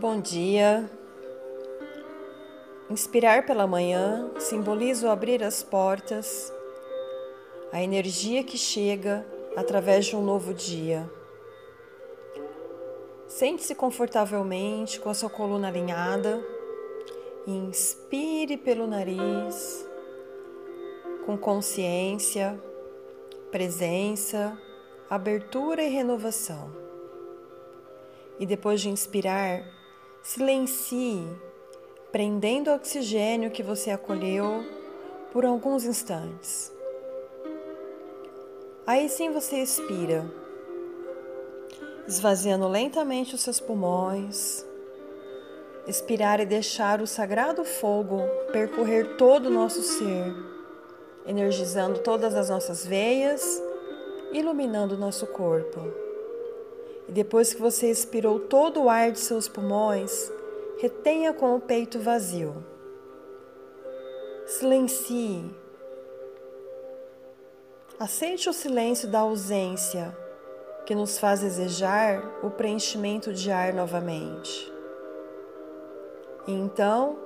Bom dia. Inspirar pela manhã simboliza o abrir as portas, a energia que chega através de um novo dia. Sente-se confortavelmente com a sua coluna alinhada. Inspire pelo nariz, com consciência, presença, abertura e renovação. E depois de inspirar, Silencie, prendendo o oxigênio que você acolheu por alguns instantes. Aí sim você expira, esvaziando lentamente os seus pulmões. Expirar e deixar o sagrado fogo percorrer todo o nosso ser, energizando todas as nossas veias, iluminando o nosso corpo. E depois que você expirou todo o ar de seus pulmões, retenha com o peito vazio. Silencie. Aceite o silêncio da ausência, que nos faz desejar o preenchimento de ar novamente. E então,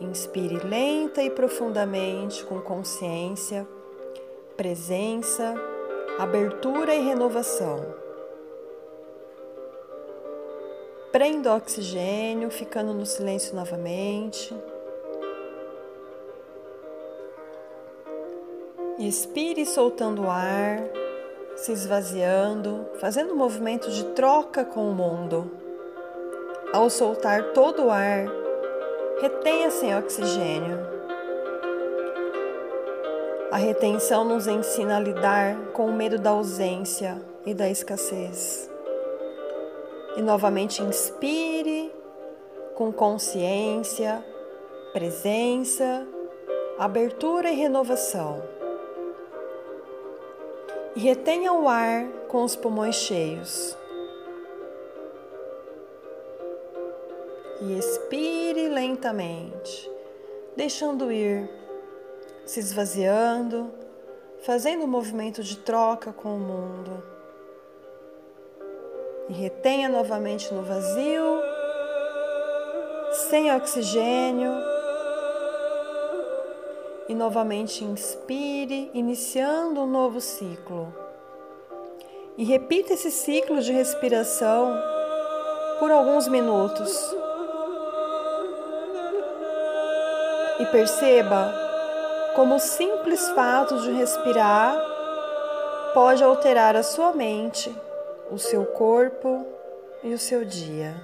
inspire lenta e profundamente com consciência, presença, abertura e renovação. Prenda o oxigênio, ficando no silêncio novamente. Expire soltando o ar, se esvaziando, fazendo um movimento de troca com o mundo. Ao soltar todo o ar, retenha sem oxigênio. A retenção nos ensina a lidar com o medo da ausência e da escassez. E novamente inspire com consciência, presença, abertura e renovação. E retenha o ar com os pulmões cheios. E expire lentamente, deixando ir, se esvaziando, fazendo um movimento de troca com o mundo e retenha novamente no vazio, sem oxigênio. E novamente inspire, iniciando um novo ciclo. E repita esse ciclo de respiração por alguns minutos. E perceba como o simples fato de respirar pode alterar a sua mente o seu corpo e o seu dia.